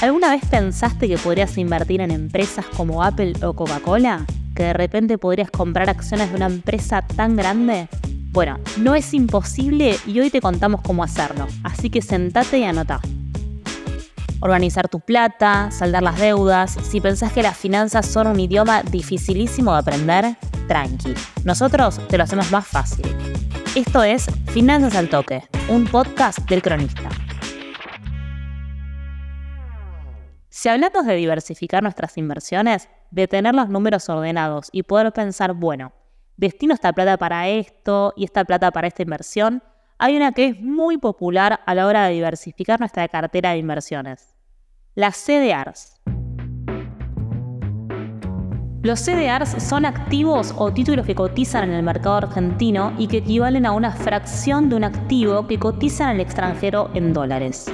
¿Alguna vez pensaste que podrías invertir en empresas como Apple o Coca-Cola? ¿Que de repente podrías comprar acciones de una empresa tan grande? Bueno, no es imposible y hoy te contamos cómo hacerlo, así que sentate y anota. Organizar tu plata, saldar las deudas. Si pensás que las finanzas son un idioma dificilísimo de aprender, tranqui. Nosotros te lo hacemos más fácil. Esto es Finanzas al Toque, un podcast del cronista. Si hablamos de diversificar nuestras inversiones, de tener los números ordenados y poder pensar, bueno, destino esta plata para esto y esta plata para esta inversión, hay una que es muy popular a la hora de diversificar nuestra cartera de inversiones. Las CDRs. Los CDRs son activos o títulos que cotizan en el mercado argentino y que equivalen a una fracción de un activo que cotiza en el extranjero en dólares.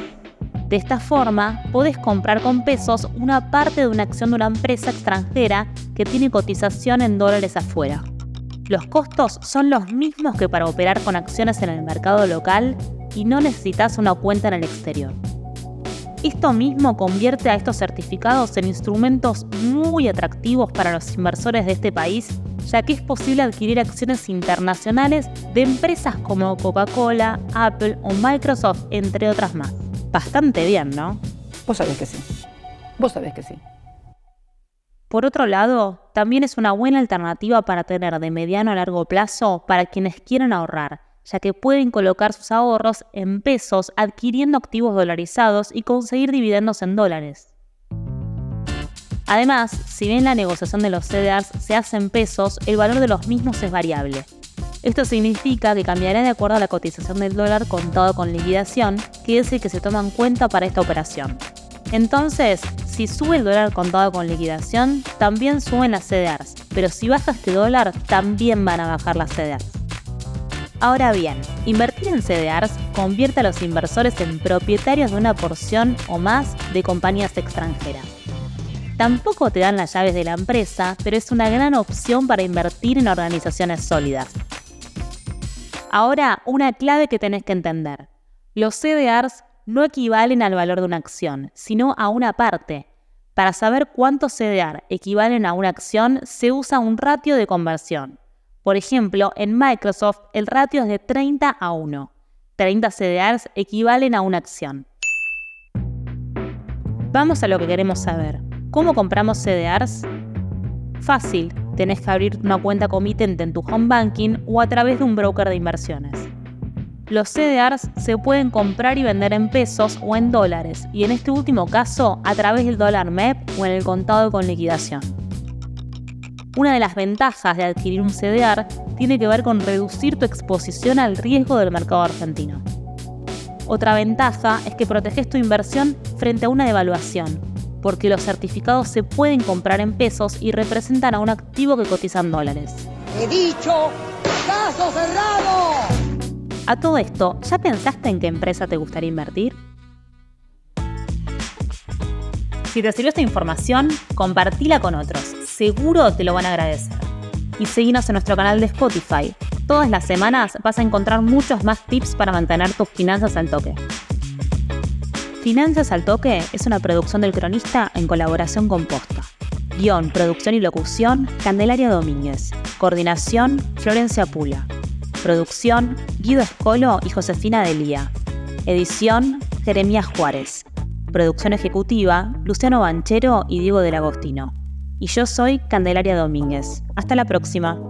De esta forma, podés comprar con pesos una parte de una acción de una empresa extranjera que tiene cotización en dólares afuera. Los costos son los mismos que para operar con acciones en el mercado local y no necesitas una cuenta en el exterior. Esto mismo convierte a estos certificados en instrumentos muy atractivos para los inversores de este país, ya que es posible adquirir acciones internacionales de empresas como Coca-Cola, Apple o Microsoft, entre otras más bastante bien, ¿no? Vos sabés que sí. Vos sabés que sí. Por otro lado, también es una buena alternativa para tener de mediano a largo plazo para quienes quieren ahorrar, ya que pueden colocar sus ahorros en pesos adquiriendo activos dolarizados y conseguir dividendos en dólares. Además, si bien la negociación de los CDRs se hace en pesos, el valor de los mismos es variable, esto significa que cambiará de acuerdo a la cotización del dólar contado con liquidación, que es el que se toma en cuenta para esta operación. Entonces, si sube el dólar contado con liquidación, también suben las CDRs, pero si baja este dólar, también van a bajar las CDRs. Ahora bien, invertir en CDRs convierte a los inversores en propietarios de una porción o más de compañías extranjeras. Tampoco te dan las llaves de la empresa, pero es una gran opción para invertir en organizaciones sólidas, Ahora, una clave que tenés que entender. Los CDRs no equivalen al valor de una acción, sino a una parte. Para saber cuántos CDR equivalen a una acción, se usa un ratio de conversión. Por ejemplo, en Microsoft el ratio es de 30 a 1. 30 CDRs equivalen a una acción. Vamos a lo que queremos saber. ¿Cómo compramos CDRs? Fácil, tenés que abrir una cuenta comitente en tu home banking o a través de un broker de inversiones. Los CDRs se pueden comprar y vender en pesos o en dólares, y en este último caso a través del dólar MEP o en el contado con liquidación. Una de las ventajas de adquirir un CDR tiene que ver con reducir tu exposición al riesgo del mercado argentino. Otra ventaja es que proteges tu inversión frente a una devaluación, porque los certificados se pueden comprar en pesos y representan a un activo que cotiza en dólares. He dicho, caso cerrado. A todo esto, ¿ya pensaste en qué empresa te gustaría invertir? Si te sirvió esta información, compartila con otros. Seguro te lo van a agradecer. Y seguinos en nuestro canal de Spotify. Todas las semanas vas a encontrar muchos más tips para mantener tus finanzas al toque. Finanzas al Toque es una producción del cronista en colaboración con Posta. Guión, producción y locución, Candelaria Domínguez. Coordinación, Florencia Pula. Producción, Guido Escolo y Josefina Delía. Edición, Jeremías Juárez. Producción ejecutiva, Luciano Banchero y Diego del Agostino. Y yo soy Candelaria Domínguez. Hasta la próxima.